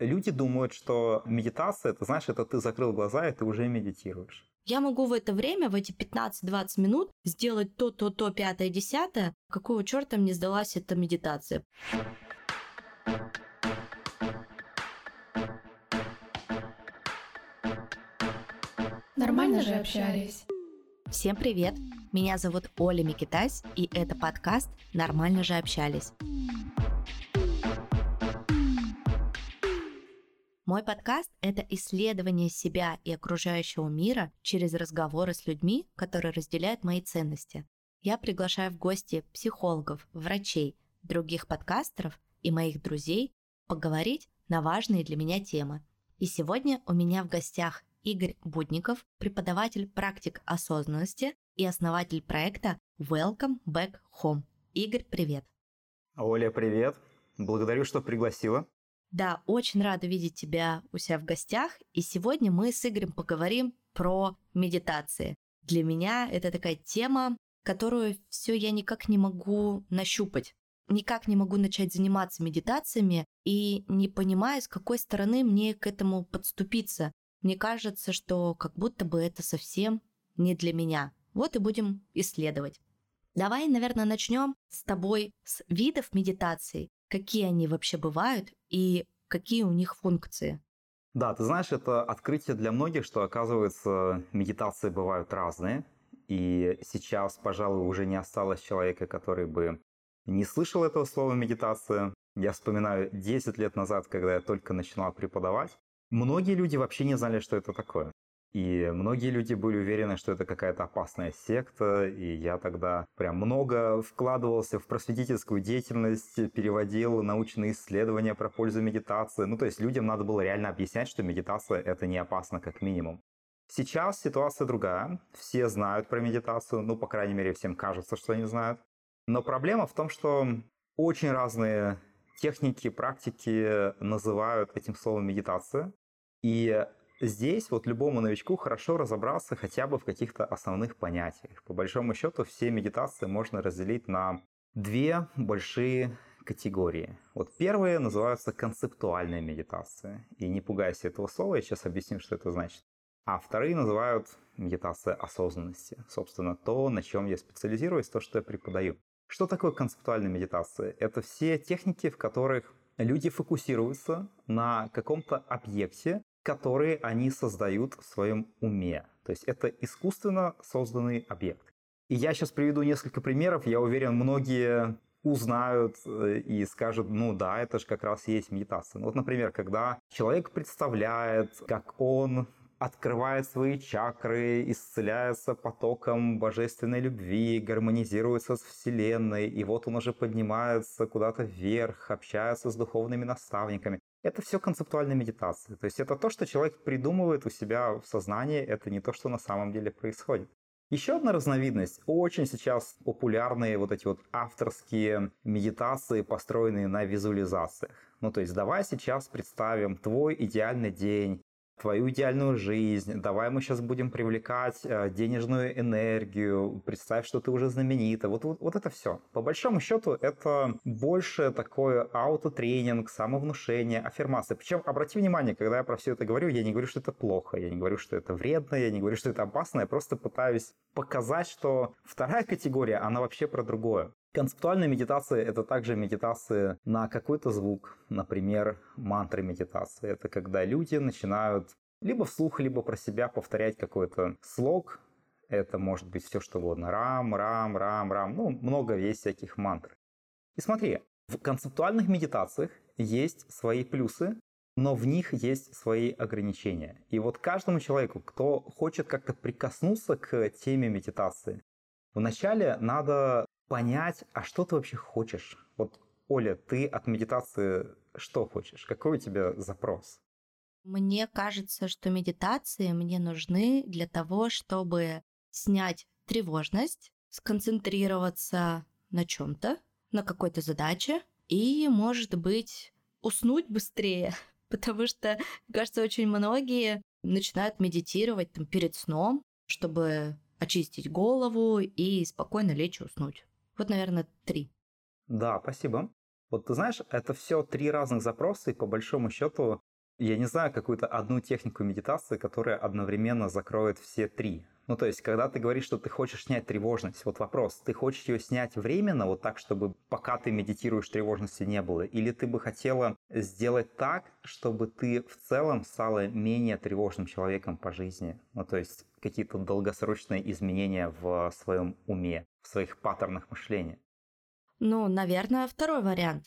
Люди думают, что медитация, это знаешь, это ты закрыл глаза, и ты уже медитируешь. Я могу в это время, в эти 15-20 минут сделать то, то, то, пятое, десятое. Какого черта мне сдалась эта медитация? Нормально же общались. Всем привет! Меня зовут Оля Микитась, и это подкаст «Нормально же общались». Мой подкаст – это исследование себя и окружающего мира через разговоры с людьми, которые разделяют мои ценности. Я приглашаю в гости психологов, врачей, других подкастеров и моих друзей поговорить на важные для меня темы. И сегодня у меня в гостях Игорь Будников, преподаватель практик осознанности и основатель проекта Welcome Back Home. Игорь, привет! Оля, привет! Благодарю, что пригласила. Да, очень рада видеть тебя у себя в гостях. И сегодня мы с Игорем поговорим про медитации. Для меня это такая тема, которую все я никак не могу нащупать. Никак не могу начать заниматься медитациями и не понимаю, с какой стороны мне к этому подступиться. Мне кажется, что как будто бы это совсем не для меня. Вот и будем исследовать. Давай, наверное, начнем с тобой с видов медитации какие они вообще бывают и какие у них функции. Да, ты знаешь, это открытие для многих, что, оказывается, медитации бывают разные. И сейчас, пожалуй, уже не осталось человека, который бы не слышал этого слова медитация. Я вспоминаю 10 лет назад, когда я только начинал преподавать. Многие люди вообще не знали, что это такое. И многие люди были уверены, что это какая-то опасная секта, и я тогда прям много вкладывался в просветительскую деятельность, переводил научные исследования про пользу медитации. Ну, то есть людям надо было реально объяснять, что медитация — это не опасно как минимум. Сейчас ситуация другая. Все знают про медитацию, ну, по крайней мере, всем кажется, что они знают. Но проблема в том, что очень разные техники, практики называют этим словом медитация. И Здесь вот любому новичку хорошо разобраться хотя бы в каких-то основных понятиях. По большому счету все медитации можно разделить на две большие категории. Вот первые называются концептуальная медитация. И не пугайся этого слова, я сейчас объясню, что это значит. А вторые называют медитация осознанности. Собственно, то, на чем я специализируюсь, то, что я преподаю. Что такое концептуальная медитация? Это все техники, в которых люди фокусируются на каком-то объекте, которые они создают в своем уме. То есть это искусственно созданный объект. И я сейчас приведу несколько примеров. Я уверен, многие узнают э, и скажут, ну да, это же как раз есть медитация. Ну, вот, например, когда человек представляет, как он открывает свои чакры, исцеляется потоком божественной любви, гармонизируется с Вселенной, и вот он уже поднимается куда-то вверх, общается с духовными наставниками. Это все концептуальная медитация. То есть это то, что человек придумывает у себя в сознании, это не то, что на самом деле происходит. Еще одна разновидность, очень сейчас популярные вот эти вот авторские медитации, построенные на визуализациях. Ну, то есть давай сейчас представим твой идеальный день, твою идеальную жизнь, давай мы сейчас будем привлекать э, денежную энергию, представь, что ты уже знаменита. Вот, вот, вот это все. По большому счету, это больше такое аутотренинг, самовнушение, аффирмация. Причем, обрати внимание, когда я про все это говорю, я не говорю, что это плохо, я не говорю, что это вредно, я не говорю, что это опасно, я просто пытаюсь показать, что вторая категория, она вообще про другое. Концептуальная медитация – это также медитация на какой-то звук, например, мантры медитации. Это когда люди начинают либо вслух, либо про себя повторять какой-то слог. Это может быть все что угодно. Рам, рам, рам, рам. Ну, много есть всяких мантр. И смотри, в концептуальных медитациях есть свои плюсы, но в них есть свои ограничения. И вот каждому человеку, кто хочет как-то прикоснуться к теме медитации, вначале надо понять, а что ты вообще хочешь. Вот, Оля, ты от медитации что хочешь? Какой у тебя запрос? Мне кажется, что медитации мне нужны для того, чтобы снять тревожность, сконцентрироваться на чем-то, на какой-то задаче и, может быть, уснуть быстрее. Потому что, кажется, очень многие начинают медитировать там, перед сном, чтобы очистить голову и спокойно лечь и уснуть. Вот, наверное, три. Да, спасибо. Вот ты знаешь, это все три разных запроса, и по большому счету Я не знаю какую-то одну технику медитации, которая одновременно закроет все три. Ну, то есть, когда ты говоришь, что ты хочешь снять тревожность, вот вопрос, ты хочешь ее снять временно, вот так, чтобы пока ты медитируешь, тревожности не было? Или ты бы хотела сделать так, чтобы ты в целом стала менее тревожным человеком по жизни? Ну, то есть, какие-то долгосрочные изменения в своем уме, в своих паттернах мышления? Ну, наверное, второй вариант.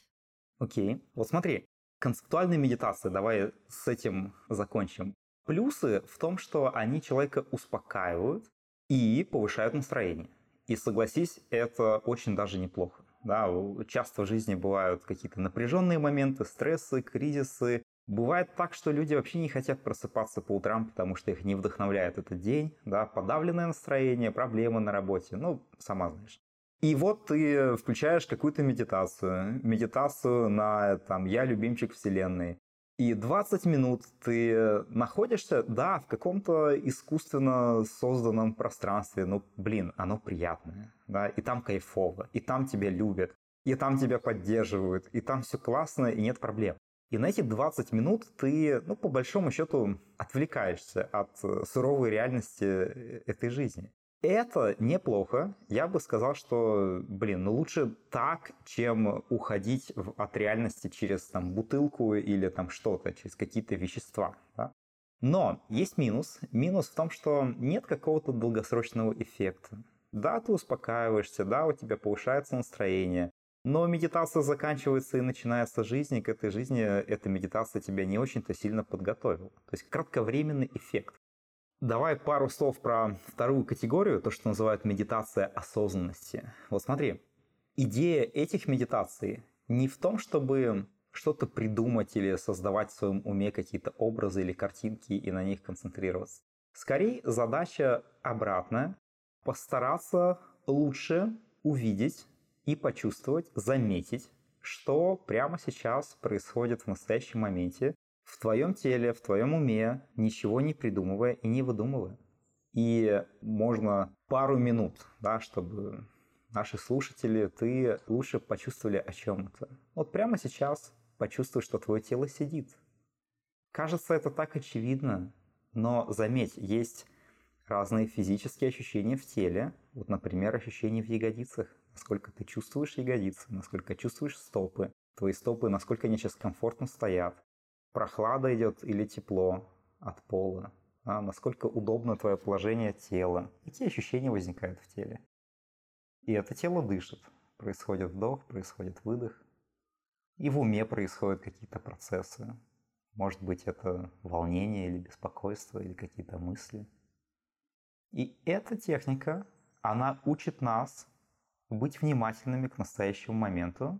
Окей. Вот смотри, концептуальная медитация, давай с этим закончим. Плюсы в том, что они человека успокаивают и повышают настроение. И согласись, это очень даже неплохо. Да, часто в жизни бывают какие-то напряженные моменты, стрессы, кризисы. Бывает так, что люди вообще не хотят просыпаться по утрам, потому что их не вдохновляет этот день, да, подавленное настроение, проблемы на работе, ну, сама знаешь. И вот ты включаешь какую-то медитацию, медитацию на там «Я любимчик вселенной», и 20 минут ты находишься, да, в каком-то искусственно созданном пространстве, ну, блин, оно приятное, да, и там кайфово, и там тебя любят, и там тебя поддерживают, и там все классно, и нет проблем. И на эти 20 минут ты, ну, по большому счету, отвлекаешься от суровой реальности этой жизни. Это неплохо. Я бы сказал, что, блин, ну лучше так, чем уходить в, от реальности через там бутылку или там что-то, через какие-то вещества. Да? Но есть минус. Минус в том, что нет какого-то долгосрочного эффекта. Да, ты успокаиваешься, да, у тебя повышается настроение, но медитация заканчивается и начинается жизнь, и к этой жизни эта медитация тебя не очень-то сильно подготовила. То есть кратковременный эффект. Давай пару слов про вторую категорию, то, что называют медитация осознанности. Вот смотри, идея этих медитаций не в том, чтобы что-то придумать или создавать в своем уме какие-то образы или картинки и на них концентрироваться. Скорее, задача обратная – постараться лучше увидеть и почувствовать, заметить, что прямо сейчас происходит в настоящем моменте, в твоем теле, в твоем уме, ничего не придумывая и не выдумывая. И можно пару минут, да, чтобы наши слушатели, ты лучше почувствовали о чем это. Вот прямо сейчас почувствуй, что твое тело сидит. Кажется, это так очевидно, но заметь, есть разные физические ощущения в теле. Вот, например, ощущения в ягодицах. Насколько ты чувствуешь ягодицы, насколько чувствуешь стопы. Твои стопы, насколько они сейчас комфортно стоят прохлада идет или тепло от пола, а насколько удобно твое положение тела, какие ощущения возникают в теле. И это тело дышит. Происходит вдох, происходит выдох. И в уме происходят какие-то процессы. Может быть, это волнение или беспокойство, или какие-то мысли. И эта техника, она учит нас быть внимательными к настоящему моменту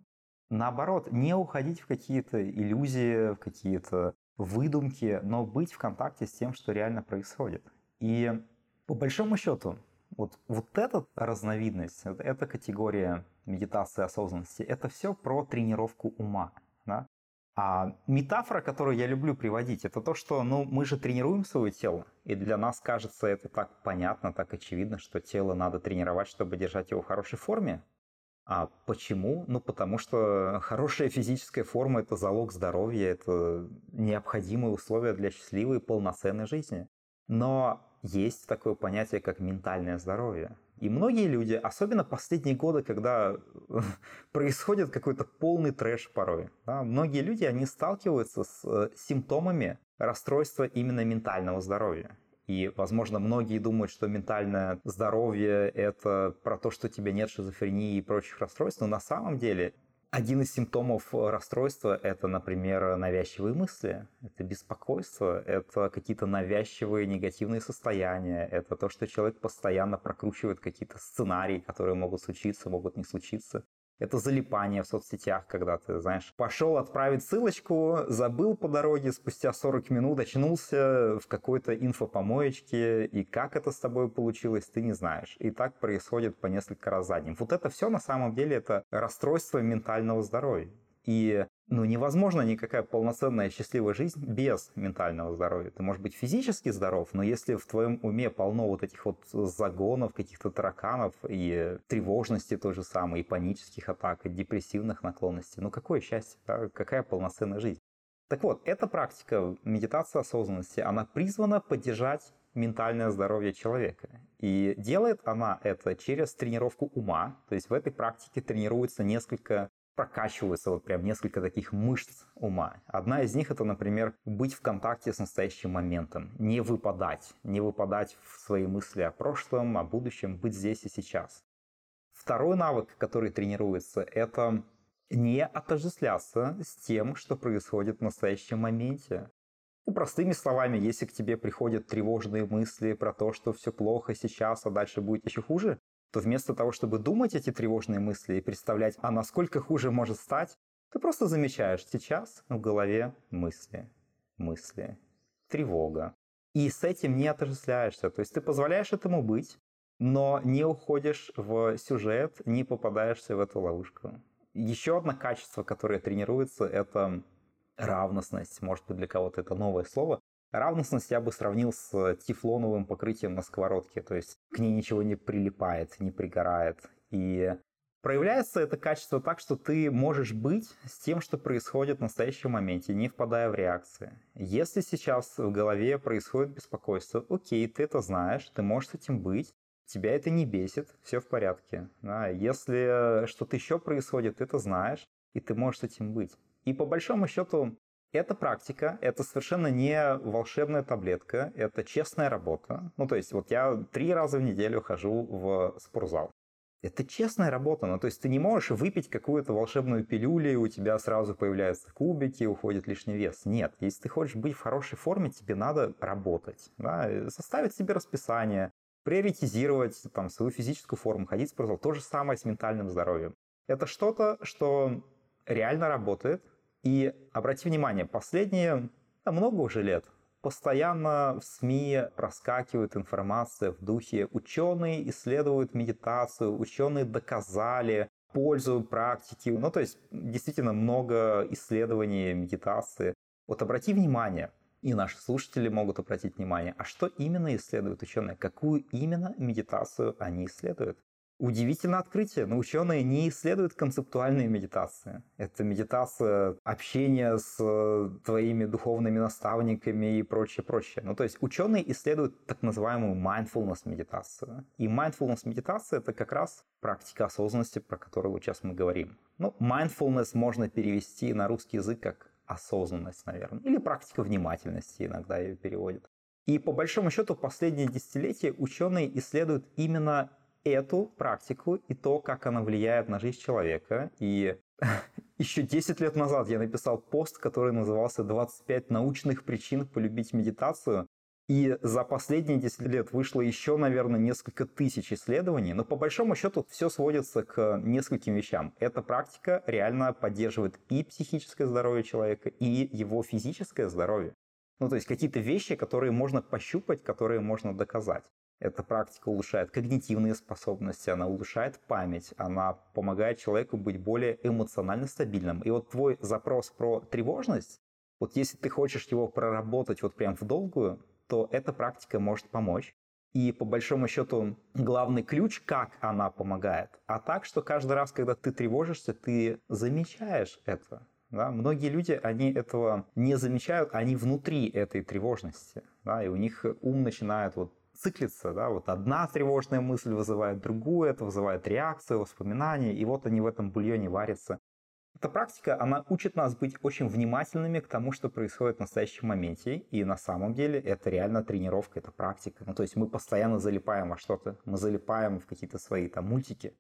Наоборот, не уходить в какие-то иллюзии, в какие-то выдумки, но быть в контакте с тем, что реально происходит. И по большому счету, вот, вот эта разновидность, эта категория медитации осознанности, это все про тренировку ума. А метафора, которую я люблю приводить, это то, что ну, мы же тренируем свое тело, и для нас кажется это так понятно, так очевидно, что тело надо тренировать, чтобы держать его в хорошей форме. А почему? Ну, потому что хорошая физическая форма – это залог здоровья, это необходимые условия для счастливой полноценной жизни. Но есть такое понятие, как ментальное здоровье. И многие люди, особенно последние годы, когда происходит какой-то полный трэш порой, да, многие люди, они сталкиваются с э, симптомами расстройства именно ментального здоровья. И, возможно, многие думают, что ментальное здоровье – это про то, что у тебя нет шизофрении и прочих расстройств, но на самом деле один из симптомов расстройства – это, например, навязчивые мысли, это беспокойство, это какие-то навязчивые негативные состояния, это то, что человек постоянно прокручивает какие-то сценарии, которые могут случиться, могут не случиться. Это залипание в соцсетях, когда ты, знаешь, пошел отправить ссылочку, забыл по дороге, спустя 40 минут очнулся в какой-то инфопомоечке, и как это с тобой получилось, ты не знаешь. И так происходит по несколько раз за днем. Вот это все на самом деле это расстройство ментального здоровья. И ну, невозможно никакая полноценная счастливая жизнь без ментального здоровья. Ты можешь быть физически здоров, но если в твоем уме полно вот этих вот загонов, каких-то тараканов и тревожности той же самой, и панических атак, и депрессивных наклонностей, ну какое счастье, да? какая полноценная жизнь? Так вот, эта практика медитации осознанности, она призвана поддержать ментальное здоровье человека. И делает она это через тренировку ума. То есть в этой практике тренируется несколько прокачиваются вот прям несколько таких мышц ума. Одна из них это, например, быть в контакте с настоящим моментом, не выпадать, не выпадать в свои мысли о прошлом, о будущем, быть здесь и сейчас. Второй навык, который тренируется, это не отождествляться с тем, что происходит в настоящем моменте. Ну, простыми словами, если к тебе приходят тревожные мысли про то, что все плохо сейчас, а дальше будет еще хуже, то вместо того, чтобы думать эти тревожные мысли и представлять, а насколько хуже может стать, ты просто замечаешь сейчас в голове мысли, мысли, тревога. И с этим не отождествляешься. То есть ты позволяешь этому быть, но не уходишь в сюжет, не попадаешься в эту ловушку. Еще одно качество, которое тренируется, это равностность. Может быть, для кого-то это новое слово. Равностность я бы сравнил с тефлоновым покрытием на сковородке, то есть к ней ничего не прилипает, не пригорает. И проявляется это качество так, что ты можешь быть с тем, что происходит в настоящем моменте, не впадая в реакции. Если сейчас в голове происходит беспокойство, окей, ты это знаешь, ты можешь с этим быть, тебя это не бесит, все в порядке. Да? Если что-то еще происходит, ты это знаешь, и ты можешь с этим быть. И по большому счету эта практика, это совершенно не волшебная таблетка, это честная работа. Ну, то есть вот я три раза в неделю хожу в спортзал. Это честная работа, ну то есть ты не можешь выпить какую-то волшебную пилюлю, и у тебя сразу появляются кубики, уходит лишний вес. Нет, если ты хочешь быть в хорошей форме, тебе надо работать, да? составить себе расписание, приоритизировать там, свою физическую форму, ходить в спортзал. То же самое с ментальным здоровьем. Это что-то, что реально работает, и обрати внимание, последние да, много уже лет постоянно в СМИ проскакивает информация в духе ученые исследуют медитацию, ученые доказали пользу практики. Ну, то есть действительно много исследований медитации. Вот обрати внимание, и наши слушатели могут обратить внимание, а что именно исследуют ученые, какую именно медитацию они исследуют. Удивительное открытие, но ученые не исследуют концептуальные медитации. Это медитация общения с э, твоими духовными наставниками и прочее, прочее. Ну, то есть ученые исследуют так называемую mindfulness медитацию. И mindfulness медитация это как раз практика осознанности, про которую сейчас мы говорим. Ну, mindfulness можно перевести на русский язык как осознанность, наверное, или практика внимательности иногда ее переводят. И по большому счету последние десятилетия ученые исследуют именно эту практику и то, как она влияет на жизнь человека. И еще 10 лет назад я написал пост, который назывался «25 научных причин полюбить медитацию». И за последние 10 лет вышло еще, наверное, несколько тысяч исследований, но по большому счету все сводится к нескольким вещам. Эта практика реально поддерживает и психическое здоровье человека, и его физическое здоровье. Ну, то есть какие-то вещи, которые можно пощупать, которые можно доказать. Эта практика улучшает когнитивные способности, она улучшает память, она помогает человеку быть более эмоционально стабильным. И вот твой запрос про тревожность, вот если ты хочешь его проработать вот прям в долгую, то эта практика может помочь. И по большому счету главный ключ, как она помогает, а так, что каждый раз, когда ты тревожишься, ты замечаешь это. Да? Многие люди, они этого не замечают, они внутри этой тревожности. Да? И у них ум начинает вот циклится, да, вот одна тревожная мысль вызывает другую, это вызывает реакцию, воспоминания, и вот они в этом бульоне варятся. Эта практика, она учит нас быть очень внимательными к тому, что происходит в настоящем моменте, и на самом деле это реально тренировка, это практика. Ну, то есть мы постоянно залипаем во что-то, мы залипаем в какие-то свои там мультики,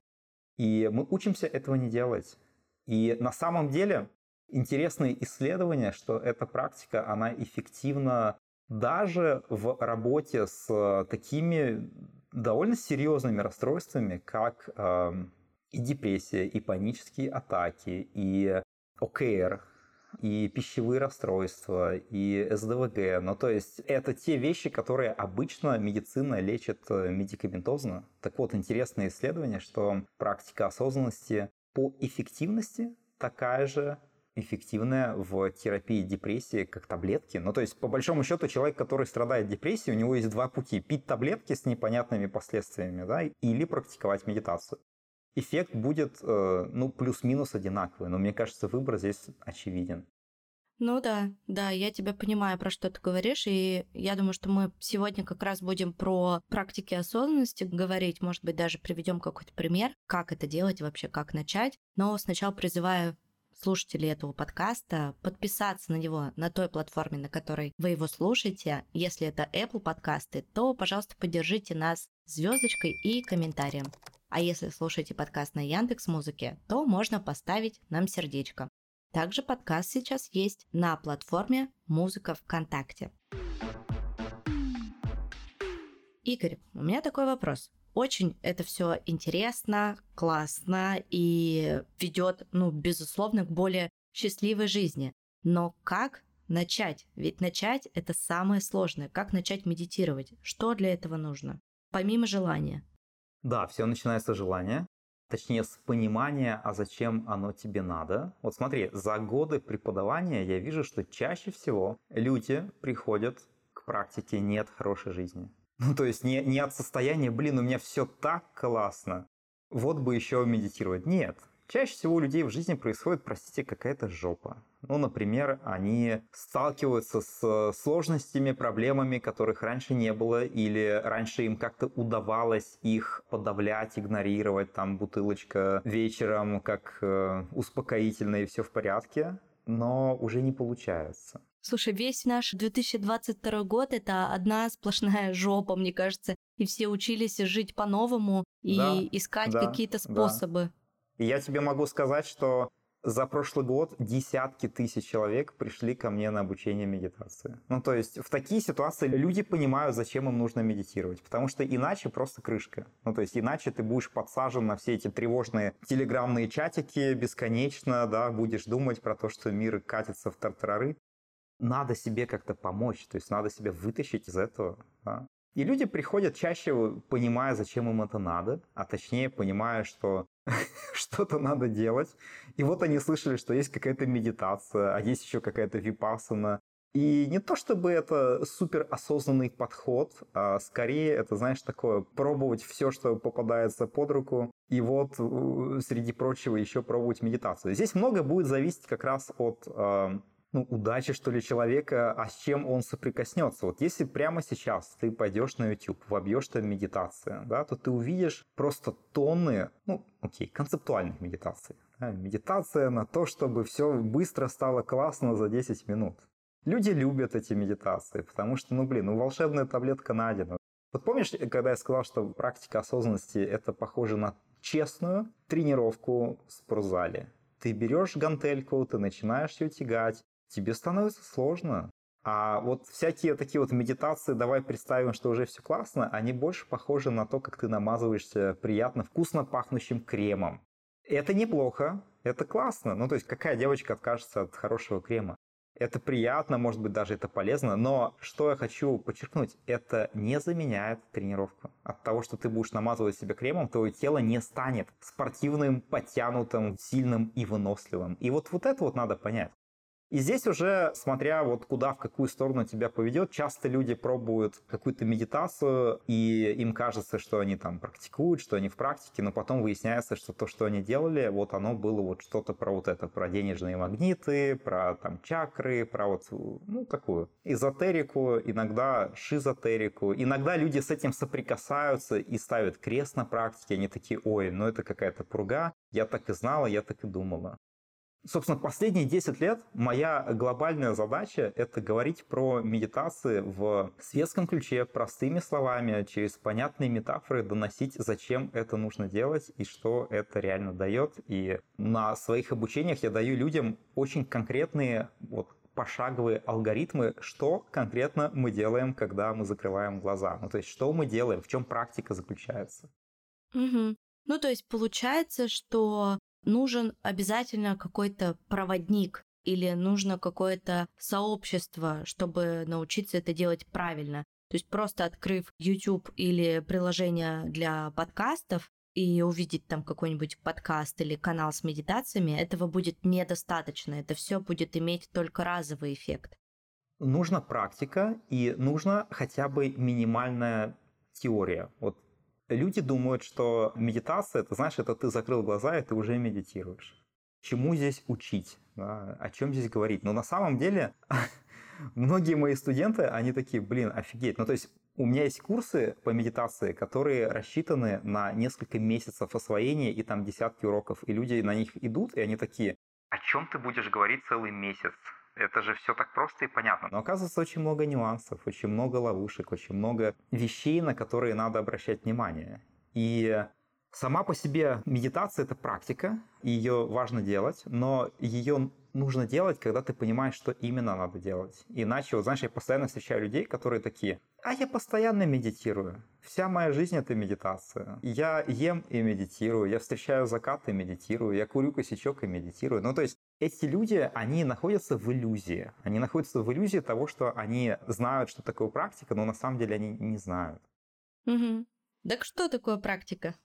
и мы учимся этого не делать. И на самом деле интересные исследования, что эта практика, она эффективна даже в работе с такими довольно серьезными расстройствами, как э, и депрессия, и панические атаки, и ОКР, и пищевые расстройства, и СДВГ. Ну, то есть это те вещи, которые обычно медицина лечит э, медикаментозно. Так вот, интересное исследование, что практика осознанности по эффективности такая же эффективная в терапии депрессии, как таблетки. Ну, то есть, по большому счету, человек, который страдает депрессией, у него есть два пути. Пить таблетки с непонятными последствиями, да, или практиковать медитацию. Эффект будет, э, ну, плюс-минус одинаковый, но мне кажется, выбор здесь очевиден. Ну да, да, я тебя понимаю, про что ты говоришь, и я думаю, что мы сегодня как раз будем про практики осознанности говорить, может быть, даже приведем какой-то пример, как это делать вообще, как начать. Но сначала призываю слушателей этого подкаста подписаться на него на той платформе, на которой вы его слушаете. Если это Apple подкасты, то, пожалуйста, поддержите нас звездочкой и комментарием. А если слушаете подкаст на Яндекс Музыке, то можно поставить нам сердечко. Также подкаст сейчас есть на платформе «Музыка ВКонтакте». Игорь, у меня такой вопрос. Очень это все интересно, классно и ведет, ну, безусловно, к более счастливой жизни. Но как начать? Ведь начать это самое сложное. Как начать медитировать? Что для этого нужно? Помимо желания. Да, все начинается с желания точнее с понимания, а зачем оно тебе надо. Вот смотри, за годы преподавания я вижу, что чаще всего люди приходят к практике не от хорошей жизни. Ну, то есть не, не от состояния, блин, у меня все так классно, вот бы еще медитировать. Нет, Чаще всего у людей в жизни происходит, простите, какая-то жопа. Ну, например, они сталкиваются с сложностями, проблемами, которых раньше не было, или раньше им как-то удавалось их подавлять, игнорировать, там, бутылочка вечером, как э, успокоительно и все в порядке, но уже не получается. Слушай, весь наш 2022 год это одна сплошная жопа, мне кажется, и все учились жить по-новому и да, искать да, какие-то способы. Да. И я тебе могу сказать, что за прошлый год десятки тысяч человек пришли ко мне на обучение медитации. Ну, то есть в такие ситуации люди понимают, зачем им нужно медитировать, потому что иначе просто крышка. Ну, то есть иначе ты будешь подсажен на все эти тревожные телеграммные чатики бесконечно, да, будешь думать про то, что мир катится в тартарары. Надо себе как-то помочь, то есть надо себя вытащить из этого. Да? И люди приходят чаще, понимая, зачем им это надо, а точнее понимая, что что-то надо делать. И вот они слышали, что есть какая-то медитация, а есть еще какая-то випасана. И не то чтобы это супер осознанный подход, а скорее это, знаешь, такое пробовать все, что попадается под руку, и вот э, среди прочего еще пробовать медитацию. Здесь много будет зависеть как раз от э, ну, удачи, что ли, человека, а с чем он соприкоснется. Вот если прямо сейчас ты пойдешь на YouTube, вобьешь там медитация, да, то ты увидишь просто тонны, ну, окей, концептуальных медитаций. Да, медитация на то, чтобы все быстро стало классно за 10 минут. Люди любят эти медитации, потому что, ну, блин, ну, волшебная таблетка найдена. Вот помнишь, когда я сказал, что практика осознанности – это похоже на честную тренировку в спортзале? Ты берешь гантельку, ты начинаешь ее тягать, тебе становится сложно. А вот всякие такие вот медитации, давай представим, что уже все классно, они больше похожи на то, как ты намазываешься приятно вкусно пахнущим кремом. Это неплохо, это классно. Ну, то есть, какая девочка откажется от хорошего крема? Это приятно, может быть, даже это полезно, но что я хочу подчеркнуть, это не заменяет тренировку. От того, что ты будешь намазывать себя кремом, твое тело не станет спортивным, подтянутым, сильным и выносливым. И вот, вот это вот надо понять. И здесь уже, смотря вот куда, в какую сторону тебя поведет, часто люди пробуют какую-то медитацию, и им кажется, что они там практикуют, что они в практике, но потом выясняется, что то, что они делали, вот оно было вот что-то про вот это, про денежные магниты, про там чакры, про вот, ну, такую эзотерику, иногда шизотерику. Иногда люди с этим соприкасаются и ставят крест на практике, они такие, ой, ну это какая-то пурга, я так и знала, я так и думала. Собственно, последние 10 лет моя глобальная задача – это говорить про медитации в светском ключе, простыми словами, через понятные метафоры доносить, зачем это нужно делать и что это реально дает. И на своих обучениях я даю людям очень конкретные вот, пошаговые алгоритмы, что конкретно мы делаем, когда мы закрываем глаза. Ну, то есть, что мы делаем, в чем практика заключается. Угу. Ну, то есть получается, что нужен обязательно какой-то проводник или нужно какое-то сообщество, чтобы научиться это делать правильно. То есть просто открыв YouTube или приложение для подкастов и увидеть там какой-нибудь подкаст или канал с медитациями, этого будет недостаточно. Это все будет иметь только разовый эффект. Нужна практика и нужна хотя бы минимальная теория. Вот люди думают, что медитация, это знаешь, это ты закрыл глаза, и ты уже медитируешь. чему здесь учить, да, о чем здесь говорить. Но на самом деле многие мои студенты, они такие, блин, офигеть. Ну, то есть у меня есть курсы по медитации, которые рассчитаны на несколько месяцев освоения и там десятки уроков. И люди на них идут, и они такие, о чем ты будешь говорить целый месяц? Это же все так просто и понятно. Но оказывается, очень много нюансов, очень много ловушек, очень много вещей, на которые надо обращать внимание. И сама по себе медитация — это практика, ее важно делать, но ее нужно делать, когда ты понимаешь, что именно надо делать. Иначе, вот знаешь, я постоянно встречаю людей, которые такие, а я постоянно медитирую. Вся моя жизнь — это медитация. Я ем и медитирую, я встречаю закат и медитирую, я курю косячок и медитирую. Ну, то есть эти люди, они находятся в иллюзии. Они находятся в иллюзии того, что они знают, что такое практика, но на самом деле они не знают. Угу. Так что такое практика?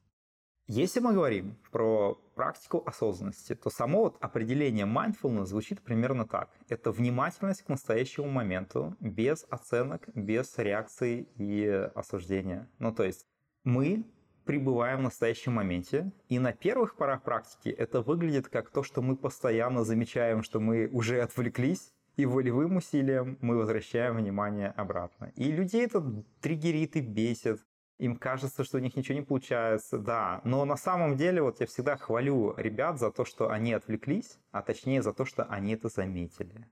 Если мы говорим про практику осознанности, то само вот определение mindfulness звучит примерно так. Это внимательность к настоящему моменту, без оценок, без реакции и осуждения. Ну, то есть мы пребываем в настоящем моменте, и на первых порах практики это выглядит как то, что мы постоянно замечаем, что мы уже отвлеклись, и волевым усилием мы возвращаем внимание обратно. И людей это триггерит и бесит им кажется, что у них ничего не получается, да. Но на самом деле вот я всегда хвалю ребят за то, что они отвлеклись, а точнее за то, что они это заметили.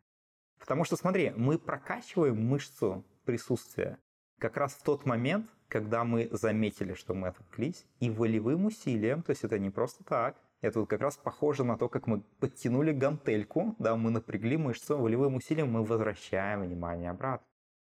Потому что, смотри, мы прокачиваем мышцу присутствия как раз в тот момент, когда мы заметили, что мы отвлеклись, и волевым усилием, то есть это не просто так, это вот как раз похоже на то, как мы подтянули гантельку, да, мы напрягли мышцу, волевым усилием мы возвращаем внимание обратно.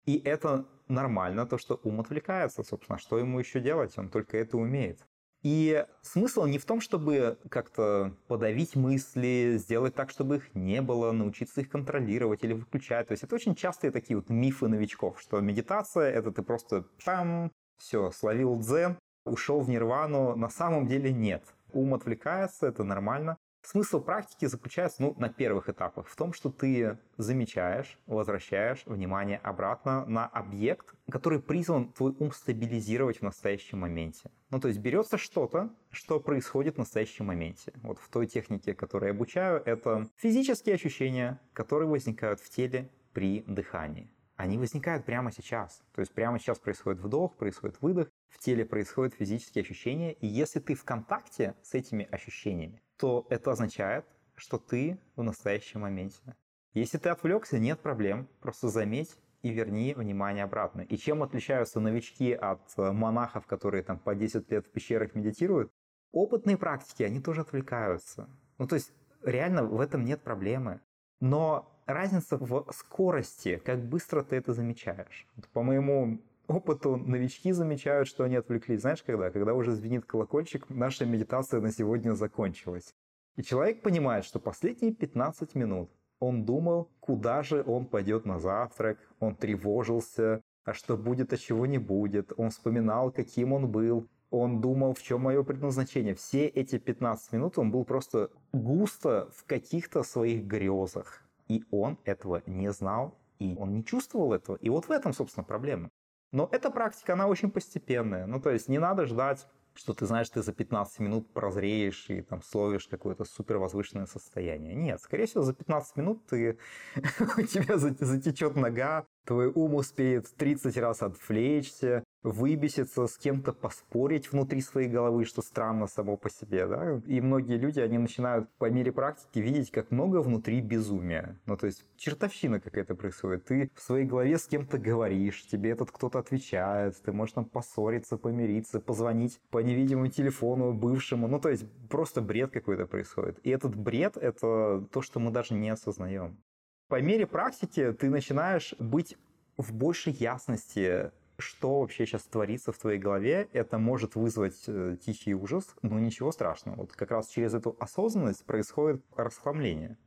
И это нормально, то, что ум отвлекается, собственно. Что ему еще делать? Он только это умеет. И смысл не в том, чтобы как-то подавить мысли, сделать так, чтобы их не было, научиться их контролировать или выключать. То есть это очень частые такие вот мифы новичков, что медитация — это ты просто там, все, словил дзен, ушел в нирвану. На самом деле нет. Ум отвлекается, это нормально. Смысл практики заключается, ну, на первых этапах в том, что ты замечаешь, возвращаешь внимание обратно на объект, который призван твой ум стабилизировать в настоящем моменте. Ну, то есть берется что-то, что происходит в настоящем моменте. Вот в той технике, которую я обучаю, это физические ощущения, которые возникают в теле при дыхании. Они возникают прямо сейчас. То есть прямо сейчас происходит вдох, происходит выдох, в теле происходят физические ощущения. И если ты в контакте с этими ощущениями, то это означает, что ты в настоящем моменте. Если ты отвлекся, нет проблем, просто заметь и верни внимание обратно. И чем отличаются новички от э, монахов, которые там по 10 лет в пещерах медитируют? Опытные практики, они тоже отвлекаются. Ну, то есть, реально в этом нет проблемы. Но разница в скорости, как быстро ты это замечаешь. По моему опыту новички замечают, что они отвлеклись. Знаешь, когда? Когда уже звенит колокольчик, наша медитация на сегодня закончилась. И человек понимает, что последние 15 минут он думал, куда же он пойдет на завтрак, он тревожился, а что будет, а чего не будет, он вспоминал, каким он был, он думал, в чем мое предназначение. Все эти 15 минут он был просто густо в каких-то своих грезах. И он этого не знал, и он не чувствовал этого. И вот в этом, собственно, проблема. Но эта практика, она очень постепенная. Ну, то есть не надо ждать, что ты знаешь, ты за 15 минут прозреешь и там словишь какое-то супер возвышенное состояние. Нет, скорее всего, за 15 минут ты, у тебя затечет нога, твой ум успеет 30 раз отвлечься, выбеситься, с кем-то поспорить внутри своей головы, что странно само по себе, да. И многие люди, они начинают по мере практики видеть, как много внутри безумия. Ну, то есть чертовщина какая-то происходит. Ты в своей голове с кем-то говоришь, тебе этот кто-то отвечает, ты можешь там поссориться, помириться, позвонить по невидимому телефону бывшему. Ну, то есть просто бред какой-то происходит. И этот бред — это то, что мы даже не осознаем. По мере практики ты начинаешь быть в большей ясности что вообще сейчас творится в твоей голове, это может вызвать э, тихий ужас, но ничего страшного. Вот как раз через эту осознанность происходит расхламление.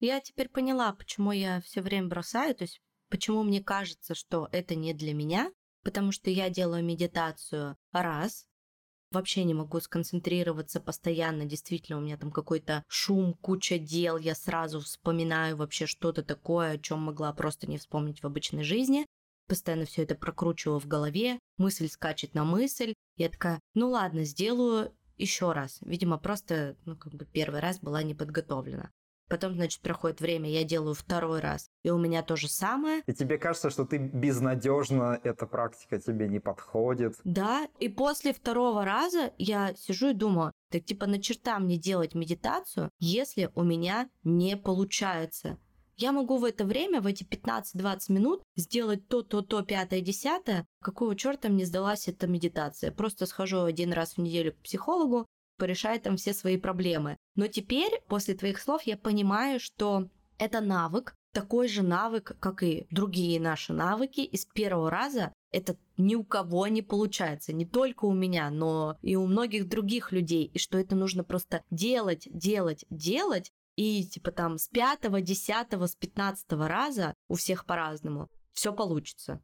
Я теперь поняла, почему я все время бросаю, то есть почему мне кажется, что это не для меня, потому что я делаю медитацию раз, вообще не могу сконцентрироваться постоянно, действительно, у меня там какой-то шум, куча дел, я сразу вспоминаю вообще что-то такое, о чем могла просто не вспомнить в обычной жизни постоянно все это прокручиваю в голове, мысль скачет на мысль. Я такая, ну ладно, сделаю еще раз. Видимо, просто, ну, как бы первый раз была не подготовлена. Потом, значит, проходит время, я делаю второй раз, и у меня то же самое. И тебе кажется, что ты безнадежно, эта практика тебе не подходит. Да, и после второго раза я сижу и думаю, так типа на черта мне делать медитацию, если у меня не получается. Я могу в это время, в эти 15-20 минут сделать то, то, то, пятое, десятое. Какого черта мне сдалась эта медитация? Просто схожу один раз в неделю к психологу, порешать там все свои проблемы. Но теперь, после твоих слов, я понимаю, что это навык, такой же навык, как и другие наши навыки. И с первого раза это ни у кого не получается. Не только у меня, но и у многих других людей. И что это нужно просто делать, делать, делать. И типа там с пятого, десятого, с пятнадцатого раза у всех по-разному. Все получится.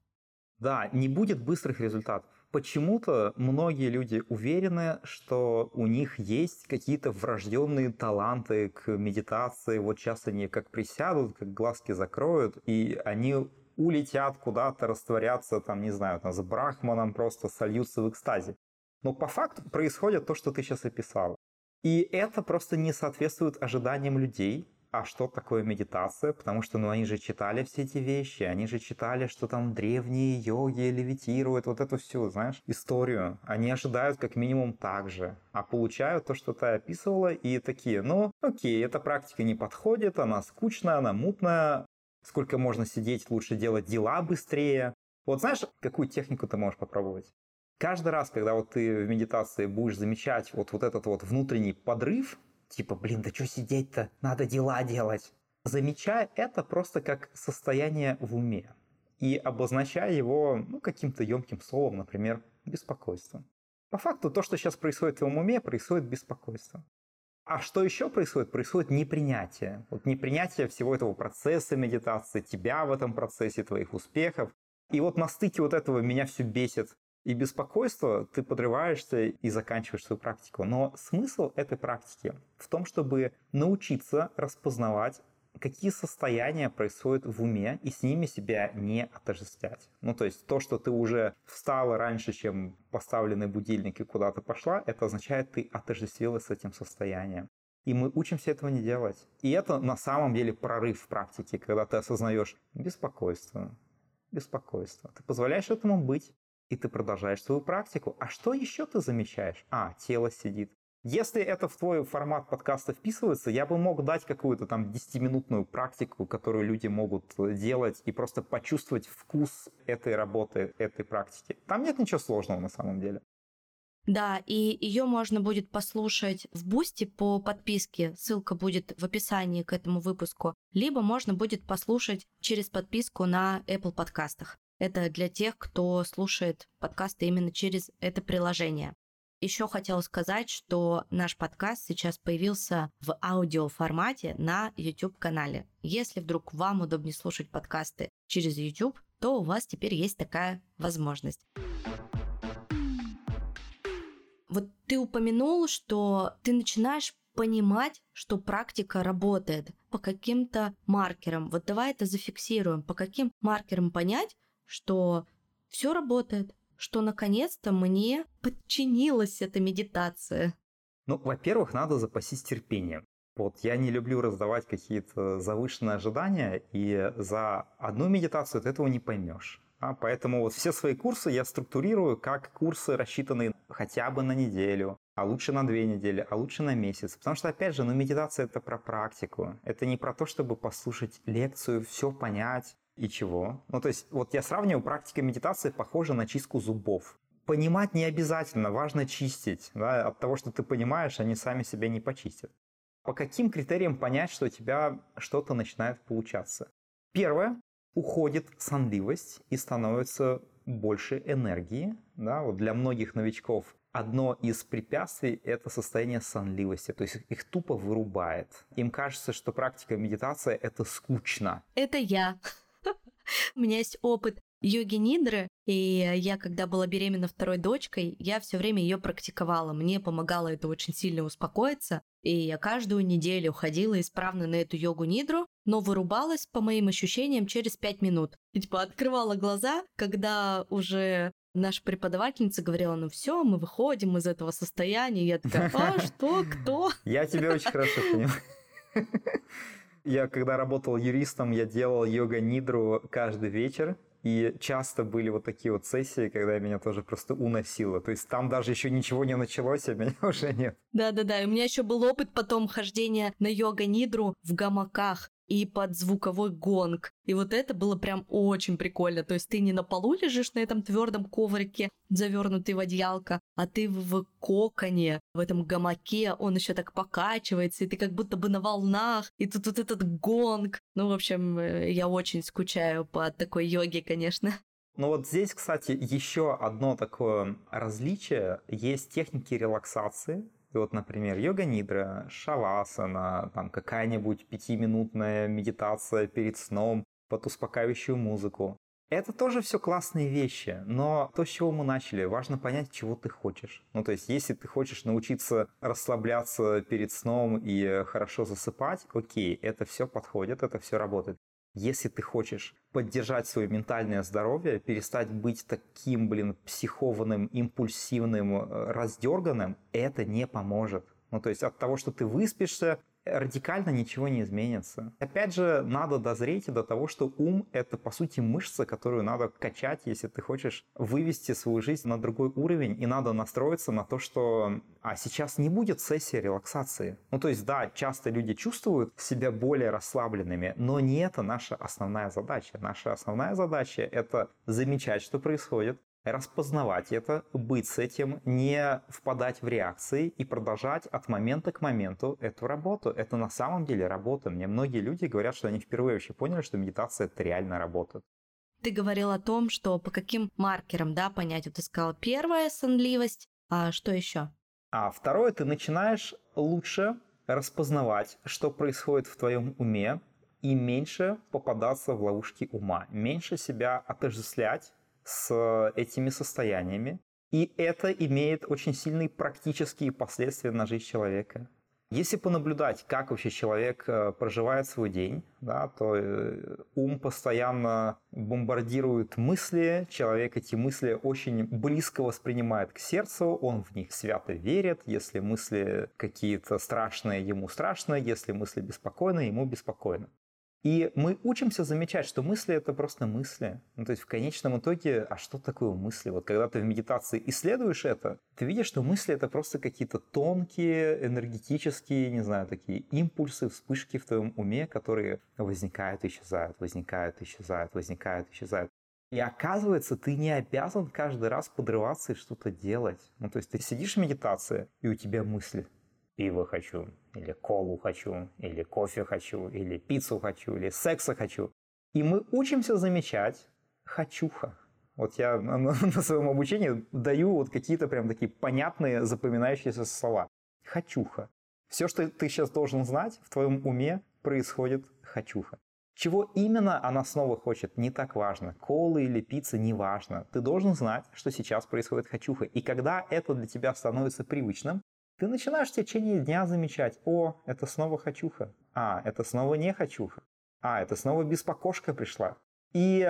Да, не будет быстрых результатов почему-то многие люди уверены, что у них есть какие-то врожденные таланты к медитации. Вот сейчас они как присядут, как глазки закроют, и они улетят куда-то, растворятся, там, не знаю, там, с брахманом просто сольются в экстазе. Но по факту происходит то, что ты сейчас описала. И это просто не соответствует ожиданиям людей, а что такое медитация, потому что, ну, они же читали все эти вещи, они же читали, что там древние йоги левитируют, вот эту всю, знаешь, историю. Они ожидают как минимум так же, а получают то, что ты описывала, и такие, ну, окей, эта практика не подходит, она скучная, она мутная, сколько можно сидеть, лучше делать дела быстрее. Вот знаешь, какую технику ты можешь попробовать? Каждый раз, когда вот ты в медитации будешь замечать вот, вот этот вот внутренний подрыв, Типа, блин, да что сидеть-то? Надо дела делать. Замечая это просто как состояние в уме и обозначая его ну, каким-то емким словом, например, беспокойство. По факту то, что сейчас происходит в твоем уме, происходит беспокойство. А что еще происходит? Происходит непринятие. Вот непринятие всего этого процесса медитации, тебя в этом процессе, твоих успехов. И вот на стыке вот этого меня все бесит и беспокойство, ты подрываешься и заканчиваешь свою практику. Но смысл этой практики в том, чтобы научиться распознавать какие состояния происходят в уме, и с ними себя не отождествлять. Ну, то есть то, что ты уже встала раньше, чем поставленный будильник и куда-то пошла, это означает, ты отождествилась с этим состоянием. И мы учимся этого не делать. И это на самом деле прорыв в практике, когда ты осознаешь беспокойство, беспокойство. Ты позволяешь этому быть и ты продолжаешь свою практику. А что еще ты замечаешь? А, тело сидит. Если это в твой формат подкаста вписывается, я бы мог дать какую-то там 10-минутную практику, которую люди могут делать и просто почувствовать вкус этой работы, этой практики. Там нет ничего сложного на самом деле. Да, и ее можно будет послушать в Бусти по подписке. Ссылка будет в описании к этому выпуску. Либо можно будет послушать через подписку на Apple подкастах. Это для тех, кто слушает подкасты именно через это приложение. Еще хотела сказать, что наш подкаст сейчас появился в аудиоформате на YouTube-канале. Если вдруг вам удобнее слушать подкасты через YouTube, то у вас теперь есть такая возможность. Вот ты упомянул, что ты начинаешь понимать, что практика работает по каким-то маркерам. Вот давай это зафиксируем. По каким маркерам понять, что все работает, что наконец-то мне подчинилась эта медитация. Ну, во-первых, надо запастись терпением. Вот я не люблю раздавать какие-то завышенные ожидания, и за одну медитацию ты этого не поймешь. А, поэтому вот все свои курсы я структурирую как курсы, рассчитанные хотя бы на неделю, а лучше на две недели, а лучше на месяц. Потому что, опять же, ну, медитация это про практику. Это не про то, чтобы послушать лекцию, все понять, и чего? Ну, то есть, вот я сравниваю, практика медитации похожа на чистку зубов. Понимать не обязательно, важно чистить. Да? От того, что ты понимаешь, они сами себя не почистят. По каким критериям понять, что у тебя что-то начинает получаться? Первое, уходит сонливость и становится больше энергии. Да? Вот для многих новичков одно из препятствий – это состояние сонливости, то есть их тупо вырубает. Им кажется, что практика медитации – это скучно. Это я. У меня есть опыт йоги Нидры, и я, когда была беременна второй дочкой, я все время ее практиковала. Мне помогало это очень сильно успокоиться, и я каждую неделю ходила исправно на эту йогу Нидру, но вырубалась, по моим ощущениям, через пять минут. И, типа открывала глаза, когда уже наша преподавательница говорила, ну все, мы выходим из этого состояния. Я такая, а что, кто? Я тебя очень хорошо понимаю. Я когда работал юристом, я делал йога-нидру каждый вечер. И часто были вот такие вот сессии, когда меня тоже просто уносило. То есть там даже еще ничего не началось, а меня уже нет. Да-да-да, и у меня еще был опыт потом хождения на йога-нидру в гамаках и под звуковой гонг. И вот это было прям очень прикольно. То есть ты не на полу лежишь на этом твердом коврике, завернутый в одеялко, а ты в коконе, в этом гамаке, он еще так покачивается, и ты как будто бы на волнах, и тут вот этот гонг. Ну, в общем, э, я очень скучаю по такой йоге, конечно. Ну вот здесь, кстати, еще одно такое различие. Есть техники релаксации, и вот, например, йога-нидра, шавасана, там какая-нибудь пятиминутная медитация перед сном под успокаивающую музыку. Это тоже все классные вещи, но то, с чего мы начали, важно понять, чего ты хочешь. Ну, то есть, если ты хочешь научиться расслабляться перед сном и хорошо засыпать, окей, это все подходит, это все работает. Если ты хочешь поддержать свое ментальное здоровье, перестать быть таким, блин, психованным, импульсивным, э, раздерганным, это не поможет. Ну, то есть от того, что ты выспишься, радикально ничего не изменится. Опять же, надо дозреть до того, что ум — это, по сути, мышца, которую надо качать, если ты хочешь вывести свою жизнь на другой уровень, и надо настроиться на то, что а сейчас не будет сессии релаксации. Ну, то есть, да, часто люди чувствуют себя более расслабленными, но не это наша основная задача. Наша основная задача — это замечать, что происходит, распознавать это, быть с этим, не впадать в реакции и продолжать от момента к моменту эту работу. Это на самом деле работа. Мне многие люди говорят, что они впервые вообще поняли, что медитация это реально работает. Ты говорил о том, что по каким маркерам, да, понять. Вот ты сказал первая сонливость, а что еще? А второе, ты начинаешь лучше распознавать, что происходит в твоем уме, и меньше попадаться в ловушки ума, меньше себя отождествлять с этими состояниями. И это имеет очень сильные практические последствия на жизнь человека. Если понаблюдать, как вообще человек э, проживает свой день, да, то э, ум постоянно бомбардирует мысли, человек эти мысли очень близко воспринимает к сердцу, он в них свято верит, если мысли какие-то страшные, ему страшно, если мысли беспокойные, ему беспокойно. И мы учимся замечать, что мысли это просто мысли. Ну, то есть в конечном итоге, а что такое мысли? Вот когда ты в медитации исследуешь это, ты видишь, что мысли это просто какие-то тонкие, энергетические, не знаю, такие импульсы, вспышки в твоем уме, которые возникают, исчезают, возникают, исчезают, возникают, исчезают. И оказывается, ты не обязан каждый раз подрываться и что-то делать. Ну, то есть ты сидишь в медитации, и у тебя мысли пиво хочу, или колу хочу, или кофе хочу, или пиццу хочу, или секса хочу. И мы учимся замечать «хочуха». Вот я на, своем обучении даю вот какие-то прям такие понятные запоминающиеся слова. «Хочуха». Все, что ты сейчас должен знать, в твоем уме происходит «хочуха». Чего именно она снова хочет, не так важно. Колы или пицца, не важно. Ты должен знать, что сейчас происходит хочуха. И когда это для тебя становится привычным, ты начинаешь в течение дня замечать, о, это снова хочуха, а, это снова не хочуха, а, это снова беспокошка пришла. И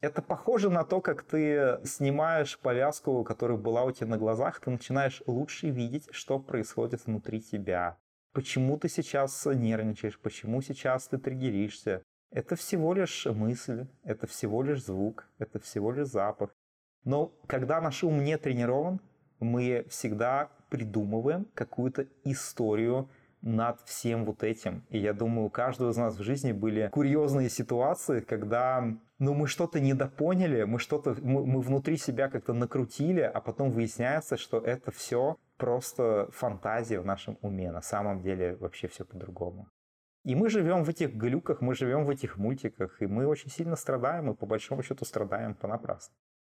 это похоже на то, как ты снимаешь повязку, которая была у тебя на глазах, ты начинаешь лучше видеть, что происходит внутри тебя. Почему ты сейчас нервничаешь, почему сейчас ты триггеришься. Это всего лишь мысль, это всего лишь звук, это всего лишь запах. Но когда наш ум не тренирован, мы всегда придумываем какую-то историю над всем вот этим. И я думаю, у каждого из нас в жизни были курьезные ситуации, когда ну, мы что-то недопоняли, мы что-то, мы, мы внутри себя как-то накрутили, а потом выясняется, что это все просто фантазия в нашем уме. На самом деле вообще все по-другому. И мы живем в этих глюках, мы живем в этих мультиках, и мы очень сильно страдаем, и по большому счету страдаем понапрасну.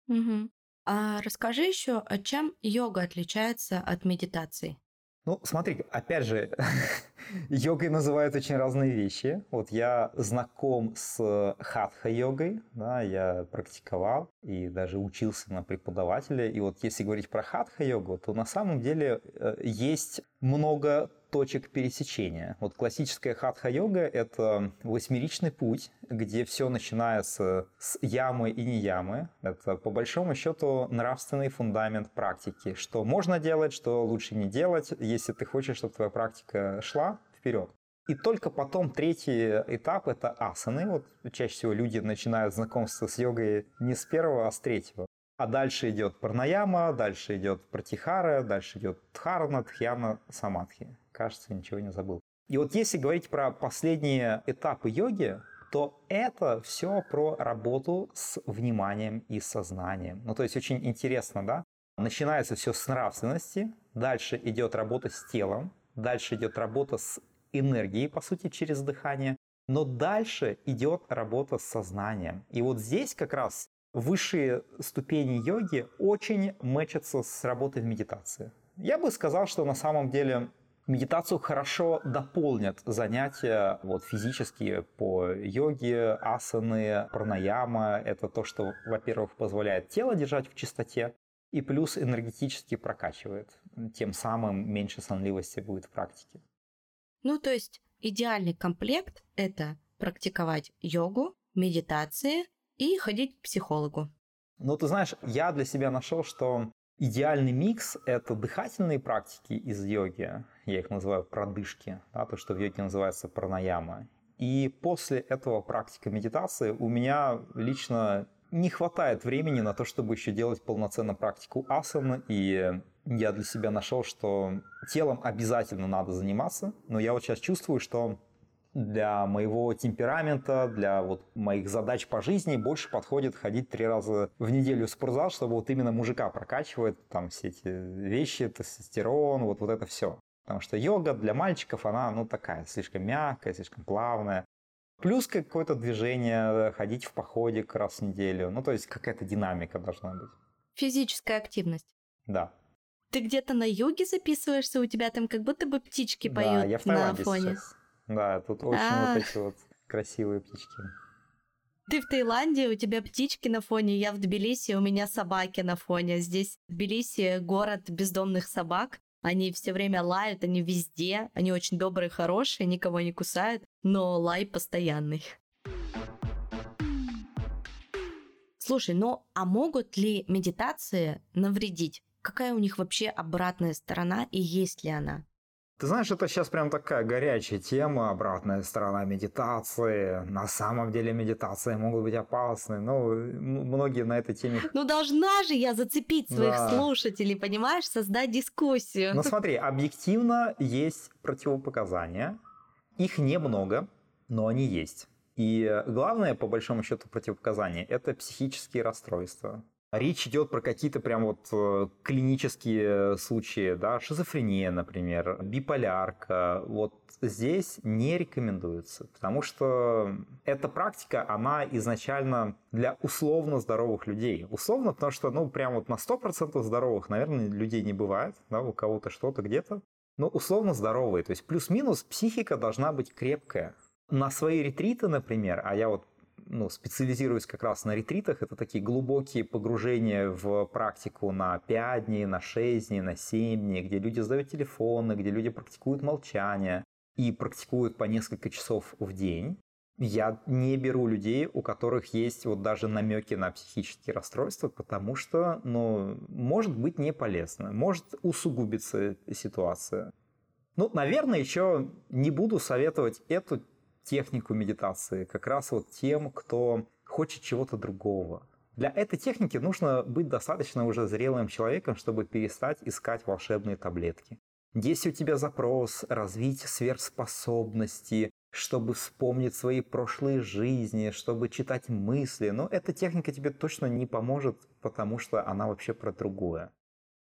Угу. А расскажи еще, а чем йога отличается от медитации? Ну, смотри, опять же, йогой называют очень разные вещи. Вот я знаком с хатха-йогой, да, я практиковал и даже учился на преподавателя. И вот если говорить про хатха-йогу, то на самом деле э, есть много точек пересечения. Вот классическая хатха-йога – это восьмеричный путь, где все начинается с ямы и не ямы. Это, по большому счету, нравственный фундамент практики. Что можно делать, что лучше не делать, если ты хочешь, чтобы твоя практика шла вперед. И только потом третий этап – это асаны. Вот чаще всего люди начинают знакомство с йогой не с первого, а с третьего. А дальше идет парнаяма, дальше идет пратихара, дальше идет дхарна, дхьяна, самадхи. Кажется, ничего не забыл. И вот если говорить про последние этапы йоги, то это все про работу с вниманием и сознанием. Ну, то есть очень интересно, да? Начинается все с нравственности, дальше идет работа с телом, дальше идет работа с энергией, по сути, через дыхание, но дальше идет работа с сознанием. И вот здесь как раз высшие ступени йоги очень мэчатся с работой в медитации. Я бы сказал, что на самом деле медитацию хорошо дополнят занятия вот, физические по йоге, асаны, пранаяма. Это то, что, во-первых, позволяет тело держать в чистоте, и плюс энергетически прокачивает. Тем самым меньше сонливости будет в практике. Ну, то есть идеальный комплект – это практиковать йогу, медитации и ходить к психологу. Ну, ты знаешь, я для себя нашел, что идеальный микс – это дыхательные практики из йоги, я их называю продышки, да, то, что в йоге называется пранаяма. И после этого практика медитации у меня лично не хватает времени на то, чтобы еще делать полноценно практику асаны, и я для себя нашел, что телом обязательно надо заниматься, но я вот сейчас чувствую, что для моего темперамента, для вот моих задач по жизни больше подходит ходить три раза в неделю в спортзал, чтобы вот именно мужика прокачивает там все эти вещи, тестостерон, вот, вот это все. Потому что йога для мальчиков, она, ну, такая, слишком мягкая, слишком плавная. Плюс какое-то движение, ходить в походе раз в неделю. Ну, то есть какая-то динамика должна быть. Физическая активность. Да. Ты где-то на юге записываешься, у тебя там как будто бы птички да, поют я в на фоне. Сейчас. Да, тут очень А-а-а. вот эти вот красивые птички. Ты в Таиланде, у тебя птички на фоне, я в Тбилиси, у меня собаки на фоне. Здесь Тбилиси город бездомных собак. Они все время лают, они везде, они очень добрые, хорошие, никого не кусают, но лай постоянный. Слушай, ну а могут ли медитации навредить? Какая у них вообще обратная сторона и есть ли она? Ты знаешь, это сейчас прям такая горячая тема, обратная сторона медитации. На самом деле медитации могут быть опасны. Ну, многие на этой теме... Ну, должна же я зацепить своих да. слушателей, понимаешь, создать дискуссию. Ну, смотри, объективно есть противопоказания. Их немного, но они есть. И главное, по большому счету, противопоказания – это психические расстройства. Речь идет про какие-то прям вот э, клинические случаи, да, шизофрения, например, биполярка. Вот здесь не рекомендуется, потому что эта практика, она изначально для условно здоровых людей. Условно, потому что, ну, прям вот на 100% здоровых, наверное, людей не бывает, да, у кого-то что-то где-то. Но условно здоровые, то есть плюс-минус психика должна быть крепкая. На свои ретриты, например, а я вот ну, специализируюсь как раз на ретритах. Это такие глубокие погружения в практику на 5 дней, на 6 дней, на 7 дней, где люди сдают телефоны, где люди практикуют молчание и практикуют по несколько часов в день. Я не беру людей, у которых есть вот даже намеки на психические расстройства, потому что, ну, может быть не полезно, может усугубиться ситуация. Ну, наверное, еще не буду советовать эту технику медитации как раз вот тем, кто хочет чего-то другого. Для этой техники нужно быть достаточно уже зрелым человеком, чтобы перестать искать волшебные таблетки. Если у тебя запрос развить сверхспособности, чтобы вспомнить свои прошлые жизни, чтобы читать мысли, но эта техника тебе точно не поможет, потому что она вообще про другое.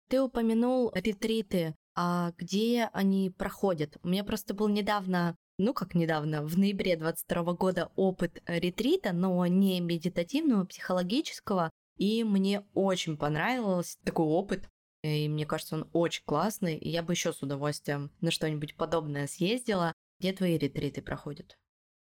Ты упомянул ретриты. А где они проходят? У меня просто был недавно ну, как недавно, в ноябре 22 года опыт ретрита, но не медитативного, а психологического. И мне очень понравился такой опыт. И мне кажется, он очень классный. И я бы еще с удовольствием на что-нибудь подобное съездила. Где твои ретриты проходят?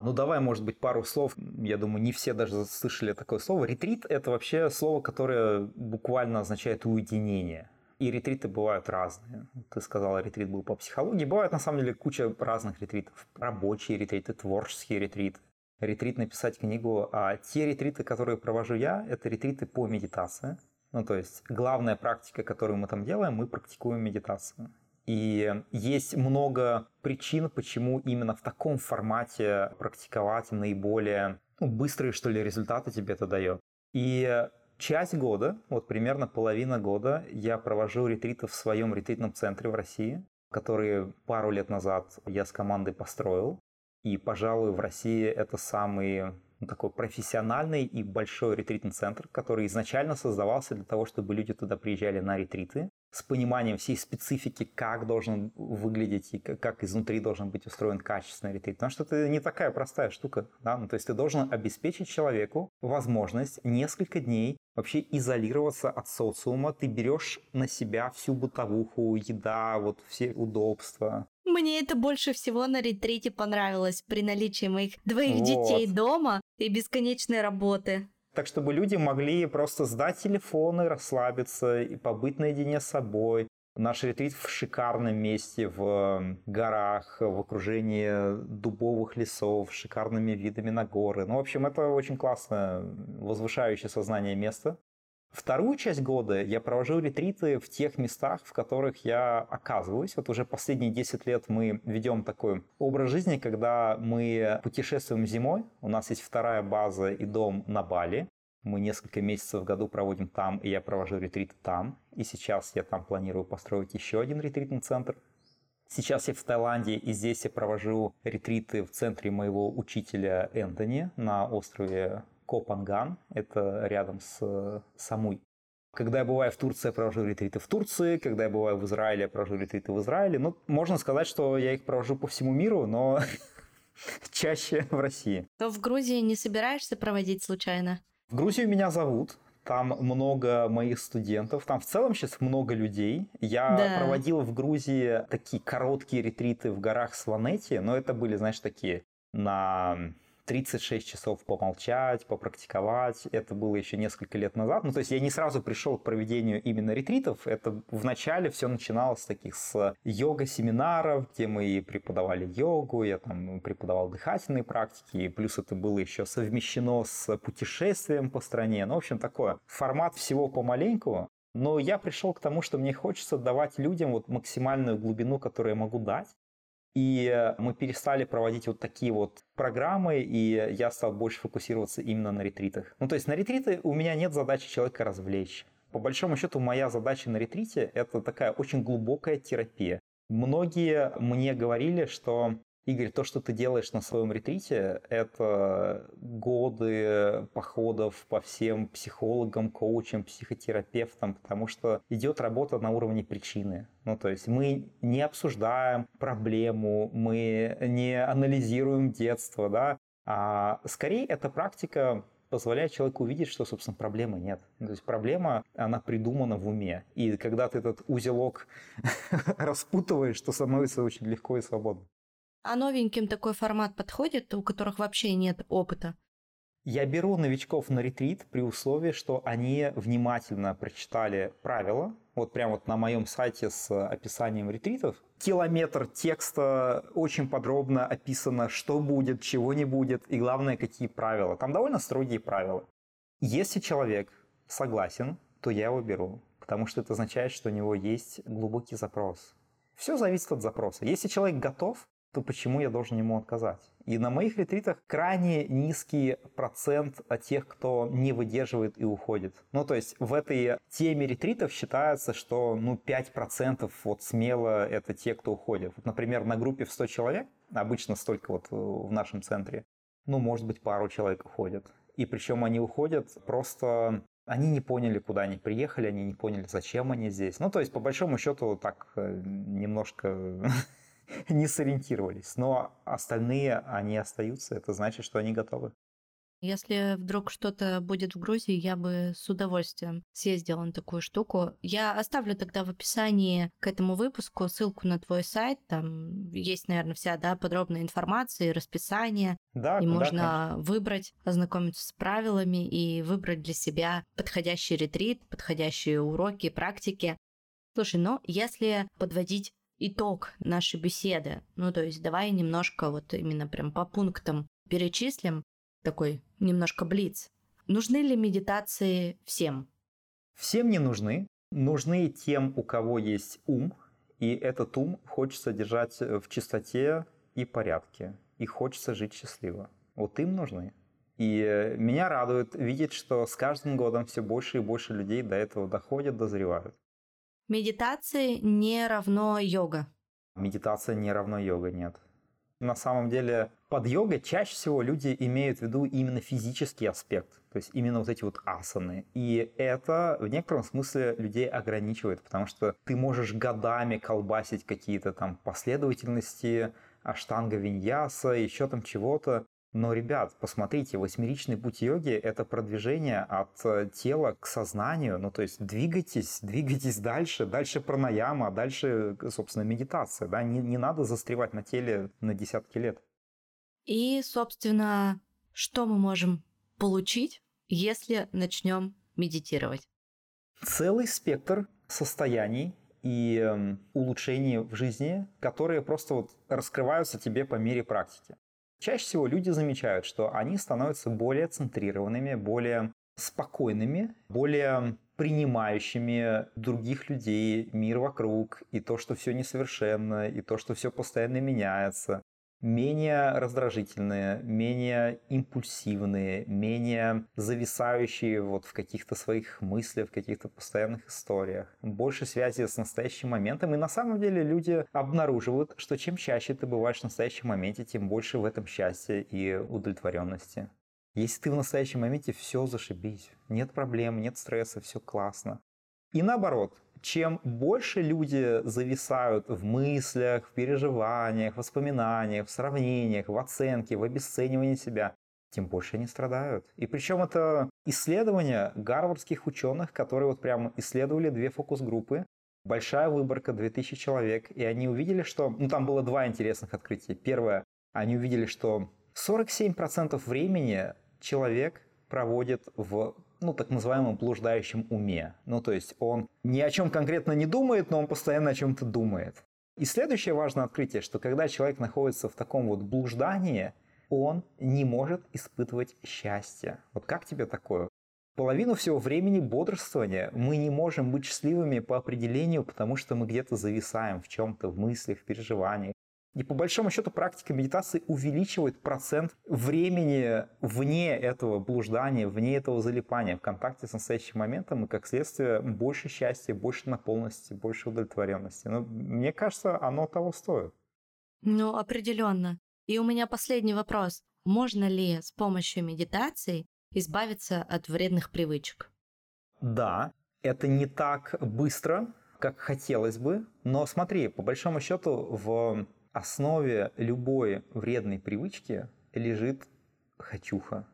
Ну, давай, может быть, пару слов. Я думаю, не все даже слышали такое слово. Ретрит – это вообще слово, которое буквально означает уединение. И ретриты бывают разные. Ты сказала, ретрит был по психологии. Бывает на самом деле куча разных ретритов. Рабочие ретриты, творческие ретриты. Ретрит написать книгу. А те ретриты, которые провожу я, это ретриты по медитации. Ну, то есть главная практика, которую мы там делаем, мы практикуем медитацию. И есть много причин, почему именно в таком формате практиковать наиболее ну, быстрые, что ли, результаты тебе это дает. И часть года, вот примерно половина года, я провожу ретриты в своем ретритном центре в России, который пару лет назад я с командой построил. И, пожалуй, в России это самый такой профессиональный и большой ретритный центр, который изначально создавался для того, чтобы люди туда приезжали на ретриты с пониманием всей специфики, как должен выглядеть и как изнутри должен быть устроен качественный ретрит. Потому что это не такая простая штука. Да? Ну, то есть ты должен обеспечить человеку возможность несколько дней вообще изолироваться от социума. Ты берешь на себя всю бытовуху, еда, вот все удобства. Мне это больше всего на ретрите понравилось при наличии моих двоих вот. детей дома и бесконечной работы. Так, чтобы люди могли просто сдать телефоны, расслабиться и побыть наедине с собой. Наш ретрит в шикарном месте, в горах, в окружении дубовых лесов, с шикарными видами на горы. Ну, в общем, это очень классное, возвышающее сознание место. Вторую часть года я провожу ретриты в тех местах, в которых я оказываюсь. Вот уже последние 10 лет мы ведем такой образ жизни, когда мы путешествуем зимой. У нас есть вторая база и дом на Бали. Мы несколько месяцев в году проводим там, и я провожу ретриты там. И сейчас я там планирую построить еще один ретритный центр. Сейчас я в Таиланде, и здесь я провожу ретриты в центре моего учителя Энтони на острове Копанган, это рядом с Самуй. Когда я бываю в Турции, я провожу ретриты в Турции. Когда я бываю в Израиле, я провожу ретриты в Израиле. Ну, можно сказать, что я их провожу по всему миру, но чаще в России. Но в Грузии не собираешься проводить случайно? В Грузию меня зовут. Там много моих студентов. Там в целом сейчас много людей. Я да. проводил в Грузии такие короткие ретриты в горах Сванети, но это были, знаешь, такие на 36 часов помолчать, попрактиковать. Это было еще несколько лет назад. Ну, то есть я не сразу пришел к проведению именно ретритов. Это вначале все начиналось с таких с йога-семинаров, где мы преподавали йогу, я там преподавал дыхательные практики, и плюс это было еще совмещено с путешествием по стране. Ну, в общем, такое. Формат всего помаленьку, но я пришел к тому, что мне хочется давать людям вот максимальную глубину, которую я могу дать. И мы перестали проводить вот такие вот программы, и я стал больше фокусироваться именно на ретритах. Ну, то есть на ретриты у меня нет задачи человека развлечь. По большому счету, моя задача на ретрите – это такая очень глубокая терапия. Многие мне говорили, что Игорь, то, что ты делаешь на своем ретрите, это годы походов по всем психологам, коучам, психотерапевтам, потому что идет работа на уровне причины. Ну, то есть мы не обсуждаем проблему, мы не анализируем детство, да, а скорее эта практика позволяет человеку увидеть, что, собственно, проблемы нет. То есть проблема, она придумана в уме. И когда ты этот узелок распутываешь, то становится очень легко и свободно. А новеньким такой формат подходит, у которых вообще нет опыта? Я беру новичков на ретрит при условии, что они внимательно прочитали правила. Вот прямо вот на моем сайте с описанием ретритов. Километр текста очень подробно описано, что будет, чего не будет и главное, какие правила. Там довольно строгие правила. Если человек согласен, то я его беру, потому что это означает, что у него есть глубокий запрос. Все зависит от запроса. Если человек готов, то почему я должен ему отказать? И на моих ретритах крайне низкий процент тех, кто не выдерживает и уходит. Ну, то есть в этой теме ретритов считается, что ну, 5% вот смело это те, кто уходит. Вот, например, на группе в 100 человек, обычно столько вот в нашем центре, ну, может быть, пару человек уходят. И причем они уходят просто они не поняли, куда они приехали, они не поняли, зачем они здесь. Ну, то есть, по большому счету, так э, немножко не сориентировались. Но остальные, они остаются. Это значит, что они готовы. Если вдруг что-то будет в Грузии, я бы с удовольствием съездила на такую штуку. Я оставлю тогда в описании к этому выпуску ссылку на твой сайт. Там есть, наверное, вся да, подробная информация и расписание. Да, и да, можно конечно. выбрать, ознакомиться с правилами и выбрать для себя подходящий ретрит, подходящие уроки, практики. Слушай, ну если подводить итог нашей беседы, ну то есть давай немножко вот именно прям по пунктам перечислим, такой немножко блиц. Нужны ли медитации всем? Всем не нужны. Нужны тем, у кого есть ум, и этот ум хочется держать в чистоте и порядке, и хочется жить счастливо. Вот им нужны. И меня радует видеть, что с каждым годом все больше и больше людей до этого доходят, дозревают. Медитации не равно йога. Медитация не равно йога, нет. На самом деле под йогой чаще всего люди имеют в виду именно физический аспект, то есть именно вот эти вот асаны. И это в некотором смысле людей ограничивает, потому что ты можешь годами колбасить какие-то там последовательности, аштанга виньяса, еще там чего-то, но, ребят, посмотрите, восьмеричный путь йоги — это продвижение от э, тела к сознанию. Ну, то есть двигайтесь, двигайтесь дальше, дальше пранаяма, дальше, собственно, медитация. Да? Не, не надо застревать на теле на десятки лет. И, собственно, что мы можем получить, если начнем медитировать? Целый спектр состояний и э, улучшений в жизни, которые просто вот раскрываются тебе по мере практики. Чаще всего люди замечают, что они становятся более центрированными, более спокойными, более принимающими других людей, мир вокруг, и то, что все несовершенно, и то, что все постоянно меняется менее раздражительные, менее импульсивные, менее зависающие вот в каких-то своих мыслях, в каких-то постоянных историях, больше связи с настоящим моментом. И на самом деле люди обнаруживают, что чем чаще ты бываешь в настоящем моменте, тем больше в этом счастья и удовлетворенности. Если ты в настоящем моменте, все зашибись. Нет проблем, нет стресса, все классно. И наоборот, чем больше люди зависают в мыслях, в переживаниях, воспоминаниях, в сравнениях, в оценке, в обесценивании себя, тем больше они страдают. И причем это исследования гарвардских ученых, которые вот прямо исследовали две фокус-группы. Большая выборка, 2000 человек, и они увидели, что... Ну, там было два интересных открытия. Первое, они увидели, что 47% времени человек проводит в ну, так называемом блуждающем уме. Ну, то есть он ни о чем конкретно не думает, но он постоянно о чем-то думает. И следующее важное открытие, что когда человек находится в таком вот блуждании, он не может испытывать счастье. Вот как тебе такое? Половину всего времени бодрствования мы не можем быть счастливыми по определению, потому что мы где-то зависаем в чем-то, в мыслях, в переживаниях. И по большому счету практика медитации увеличивает процент времени вне этого блуждания, вне этого залипания, в контакте с настоящим моментом, и как следствие больше счастья, больше наполненности, больше удовлетворенности. Но мне кажется, оно того стоит. Ну, определенно. И у меня последний вопрос. Можно ли с помощью медитации избавиться от вредных привычек? Да, это не так быстро, как хотелось бы, но смотри, по большому счету в основе любой вредной привычки лежит хочуха.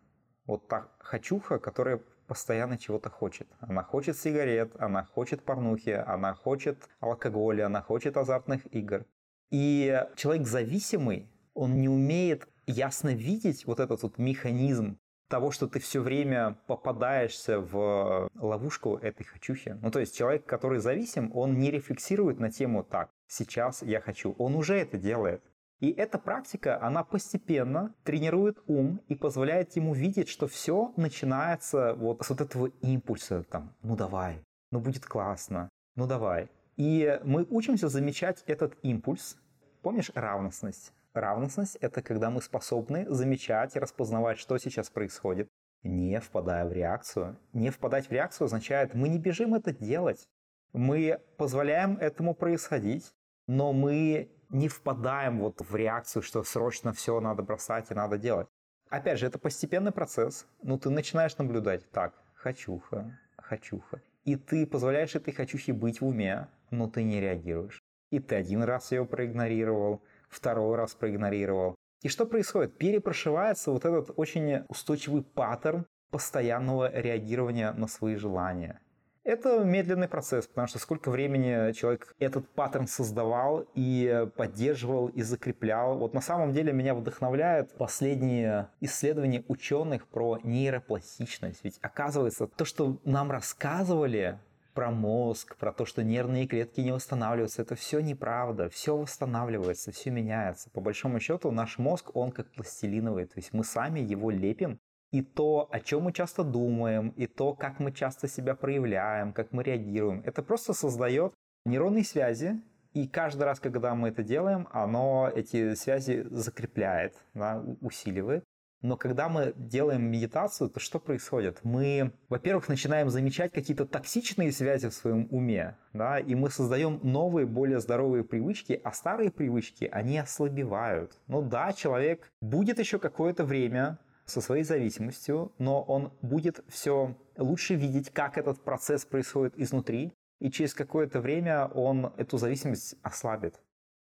Вот та хочуха, которая постоянно чего-то хочет. Она хочет сигарет, она хочет порнухи, она хочет алкоголя, она хочет азартных игр. И человек зависимый, он не умеет ясно видеть вот этот вот механизм того, что ты все время попадаешься в ловушку этой хочухи. Ну, то есть человек, который зависим, он не рефлексирует на тему «так, сейчас я хочу». Он уже это делает. И эта практика, она постепенно тренирует ум и позволяет ему видеть, что все начинается вот с вот этого импульса, там, ну давай, ну будет классно, ну давай. И мы учимся замечать этот импульс. Помнишь равностность? Равностность — это когда мы способны замечать и распознавать, что сейчас происходит, не впадая в реакцию. Не впадать в реакцию означает, мы не бежим это делать. Мы позволяем этому происходить, но мы не впадаем вот в реакцию, что срочно все надо бросать и надо делать. Опять же, это постепенный процесс. Ну, ты начинаешь наблюдать. Так, хочуха, хочуха. И ты позволяешь этой хочухе быть в уме, но ты не реагируешь. И ты один раз ее проигнорировал, второй раз проигнорировал. И что происходит? Перепрошивается вот этот очень устойчивый паттерн постоянного реагирования на свои желания. Это медленный процесс, потому что сколько времени человек этот паттерн создавал и поддерживал и закреплял. Вот на самом деле меня вдохновляют последние исследования ученых про нейропластичность. Ведь оказывается, то, что нам рассказывали про мозг, про то, что нервные клетки не восстанавливаются. Это все неправда. Все восстанавливается, все меняется. По большому счету наш мозг, он как пластилиновый. То есть мы сами его лепим. И то, о чем мы часто думаем, и то, как мы часто себя проявляем, как мы реагируем, это просто создает нейронные связи, и каждый раз, когда мы это делаем, оно эти связи закрепляет, да, усиливает. Но когда мы делаем медитацию, то что происходит? Мы, во-первых, начинаем замечать какие-то токсичные связи в своем уме, да, и мы создаем новые, более здоровые привычки, а старые привычки, они ослабевают. Ну да, человек будет еще какое-то время со своей зависимостью, но он будет все лучше видеть, как этот процесс происходит изнутри, и через какое-то время он эту зависимость ослабит.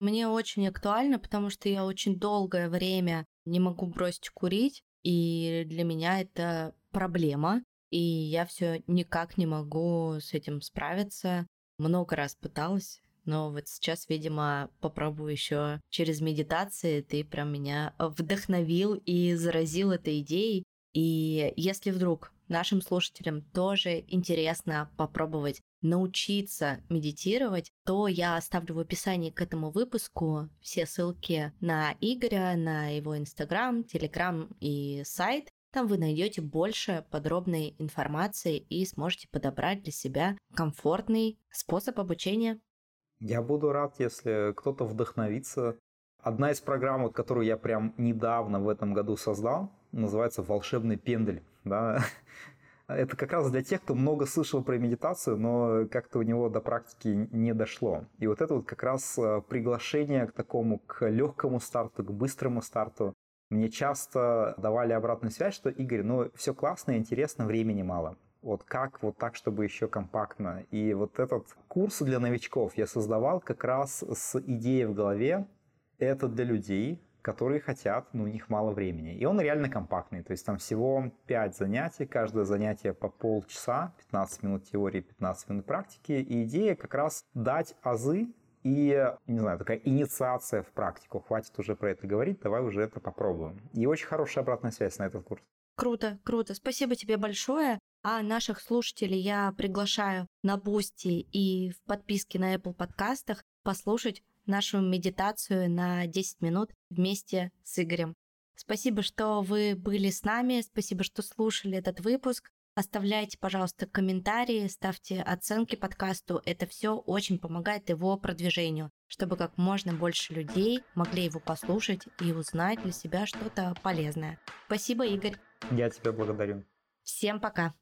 Мне очень актуально, потому что я очень долгое время не могу бросить курить, и для меня это проблема, и я все никак не могу с этим справиться. Много раз пыталась, но вот сейчас, видимо, попробую еще через медитации. Ты прям меня вдохновил и заразил этой идеей. И если вдруг нашим слушателям тоже интересно попробовать научиться медитировать, то я оставлю в описании к этому выпуску все ссылки на Игоря, на его Инстаграм, Телеграм и сайт. Там вы найдете больше подробной информации и сможете подобрать для себя комфортный способ обучения. Я буду рад, если кто-то вдохновится. Одна из программ, которую я прям недавно в этом году создал, называется «Волшебный пендель». Да? Это как раз для тех, кто много слышал про медитацию, но как-то у него до практики не дошло. И вот это вот как раз э, приглашение к такому, к легкому старту, к быстрому старту. Мне часто давали обратную связь, что Игорь, ну все классно, интересно, времени мало. Вот как вот так, чтобы еще компактно. И вот этот курс для новичков я создавал как раз с идеей в голове. Это для людей, которые хотят, но у них мало времени. И он реально компактный, то есть там всего 5 занятий, каждое занятие по полчаса, 15 минут теории, 15 минут практики. И идея как раз дать азы и, не знаю, такая инициация в практику. Хватит уже про это говорить, давай уже это попробуем. И очень хорошая обратная связь на этот курс. Круто, круто. Спасибо тебе большое. А наших слушателей я приглашаю на Бусти и в подписке на Apple подкастах послушать нашу медитацию на 10 минут вместе с Игорем. Спасибо, что вы были с нами, спасибо, что слушали этот выпуск. Оставляйте, пожалуйста, комментарии, ставьте оценки подкасту. Это все очень помогает его продвижению, чтобы как можно больше людей могли его послушать и узнать для себя что-то полезное. Спасибо, Игорь. Я тебя благодарю. Всем пока.